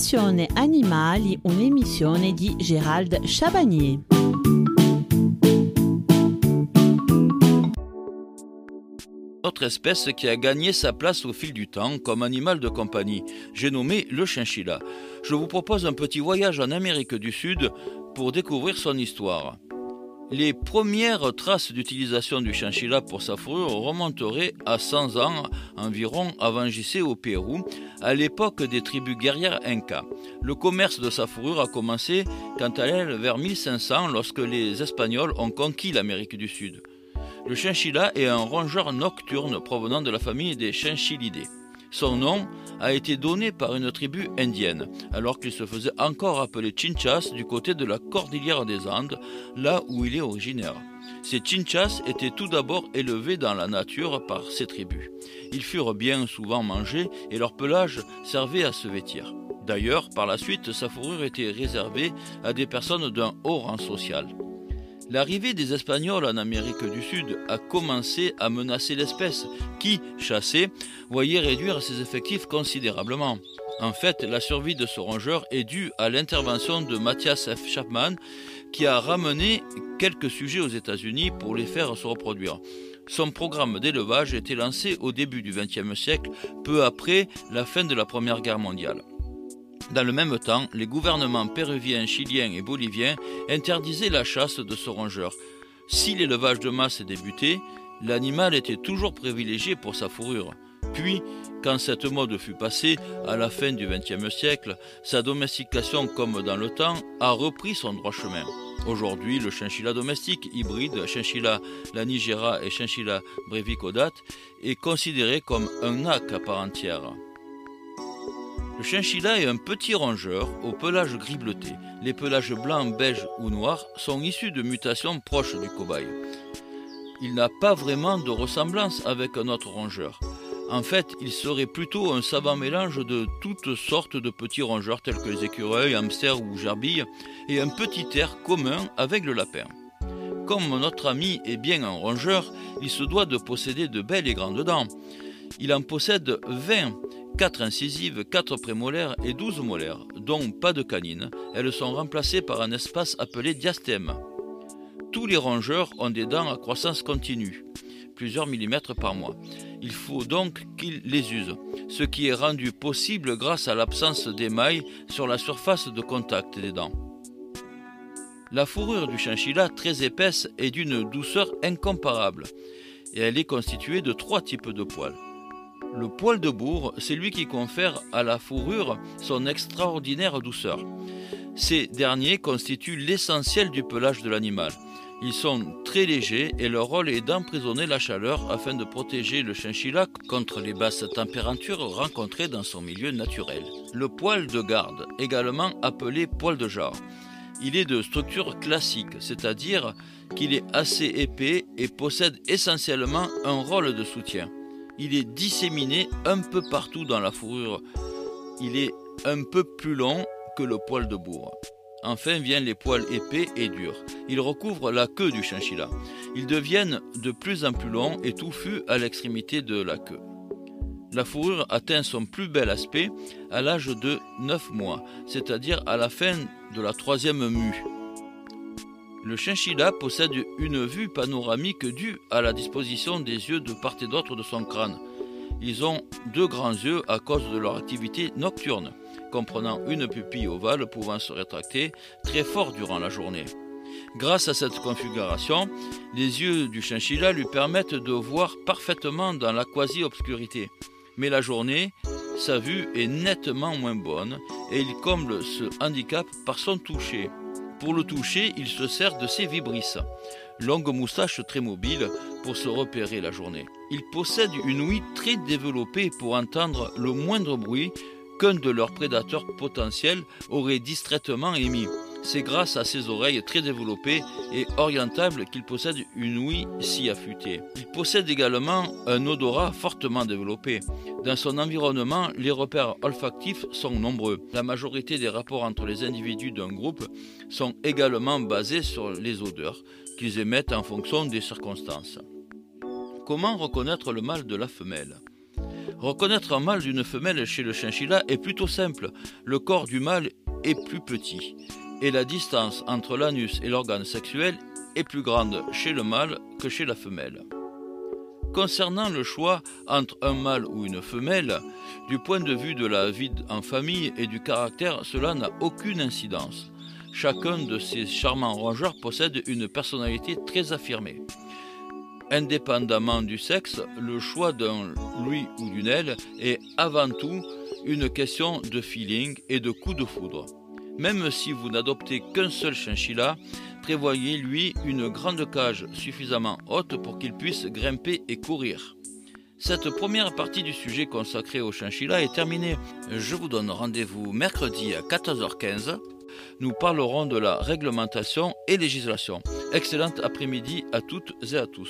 Passione Animali, un'emissione Gérald Chabagnier. Autre espèce qui a gagné sa place au fil du temps comme animal de compagnie, j'ai nommé le chinchilla. Je vous propose un petit voyage en Amérique du Sud pour découvrir son histoire. Les premières traces d'utilisation du chinchilla pour sa fourrure remonteraient à 100 ans environ avant JC au Pérou, à l'époque des tribus guerrières Inca. Le commerce de sa fourrure a commencé quant à elle vers 1500 lorsque les Espagnols ont conquis l'Amérique du Sud. Le chinchilla est un rongeur nocturne provenant de la famille des chinchillidés. Son nom a été donné par une tribu indienne, alors qu'il se faisait encore appeler Chinchas du côté de la cordillère des Andes, là où il est originaire. Ces Chinchas étaient tout d'abord élevés dans la nature par ces tribus. Ils furent bien souvent mangés et leur pelage servait à se vêtir. D'ailleurs, par la suite, sa fourrure était réservée à des personnes d'un haut rang social. L'arrivée des Espagnols en Amérique du Sud a commencé à menacer l'espèce, qui, chassée, voyait réduire ses effectifs considérablement. En fait, la survie de ce rongeur est due à l'intervention de Matthias F. Chapman, qui a ramené quelques sujets aux États-Unis pour les faire se reproduire. Son programme d'élevage était lancé au début du XXe siècle, peu après la fin de la Première Guerre mondiale. Dans le même temps, les gouvernements péruviens, chiliens et boliviens interdisaient la chasse de ce rongeur. Si l'élevage de masse débutait, l'animal était toujours privilégié pour sa fourrure. Puis, quand cette mode fut passée, à la fin du XXe siècle, sa domestication, comme dans le temps, a repris son droit chemin. Aujourd'hui, le chinchilla domestique hybride, chinchilla lanigera et chinchilla brevicaudate, est considéré comme un ac à part entière. Le chinchilla est un petit rongeur au pelage gris bleuté. Les pelages blancs, beige ou noirs sont issus de mutations proches du cobaye. Il n'a pas vraiment de ressemblance avec un autre rongeur. En fait, il serait plutôt un savant mélange de toutes sortes de petits rongeurs tels que les écureuils, hamsters ou gerbilles, et un petit air commun avec le lapin. Comme notre ami est bien un rongeur, il se doit de posséder de belles et grandes dents. Il en possède 20 4 incisives, 4 prémolaires et 12 molaires, dont pas de canines. Elles sont remplacées par un espace appelé diastème. Tous les rongeurs ont des dents à croissance continue, plusieurs millimètres par mois. Il faut donc qu'ils les usent, ce qui est rendu possible grâce à l'absence d'émail sur la surface de contact des dents. La fourrure du chinchilla, très épaisse, est d'une douceur incomparable, et elle est constituée de trois types de poils. Le poil de bourre, c'est lui qui confère à la fourrure son extraordinaire douceur. Ces derniers constituent l'essentiel du pelage de l'animal. Ils sont très légers et leur rôle est d'emprisonner la chaleur afin de protéger le chinchilla contre les basses températures rencontrées dans son milieu naturel. Le poil de garde, également appelé poil de jarre, il est de structure classique, c'est-à-dire qu'il est assez épais et possède essentiellement un rôle de soutien. Il est disséminé un peu partout dans la fourrure. Il est un peu plus long que le poil de bourre. Enfin viennent les poils épais et durs. Ils recouvrent la queue du chinchilla. Ils deviennent de plus en plus longs et touffus à l'extrémité de la queue. La fourrure atteint son plus bel aspect à l'âge de 9 mois, c'est-à-dire à la fin de la troisième mue. Le chinchilla possède une vue panoramique due à la disposition des yeux de part et d'autre de son crâne. Ils ont deux grands yeux à cause de leur activité nocturne, comprenant une pupille ovale pouvant se rétracter très fort durant la journée. Grâce à cette configuration, les yeux du chinchilla lui permettent de voir parfaitement dans la quasi-obscurité. Mais la journée, sa vue est nettement moins bonne et il comble ce handicap par son toucher. Pour le toucher, il se sert de ses vibrisses, longues moustaches très mobiles pour se repérer la journée. Il possède une ouïe très développée pour entendre le moindre bruit qu'un de leurs prédateurs potentiels aurait distraitement émis. C'est grâce à ses oreilles très développées et orientables qu'il possède une ouïe si affûtée. Il possède également un odorat fortement développé. Dans son environnement, les repères olfactifs sont nombreux. La majorité des rapports entre les individus d'un groupe sont également basés sur les odeurs qu'ils émettent en fonction des circonstances. Comment reconnaître le mâle de la femelle? Reconnaître un mâle d'une femelle chez le chinchilla est plutôt simple. Le corps du mâle est plus petit et la distance entre l'anus et l'organe sexuel est plus grande chez le mâle que chez la femelle. Concernant le choix entre un mâle ou une femelle, du point de vue de la vie en famille et du caractère, cela n'a aucune incidence. Chacun de ces charmants rongeurs possède une personnalité très affirmée. Indépendamment du sexe, le choix d'un lui ou d'une elle est avant tout une question de feeling et de coup de foudre. Même si vous n'adoptez qu'un seul chinchilla, prévoyez lui une grande cage suffisamment haute pour qu'il puisse grimper et courir. Cette première partie du sujet consacré au chinchilla est terminée. Je vous donne rendez-vous mercredi à 14h15. Nous parlerons de la réglementation et législation. Excellente après-midi à toutes et à tous.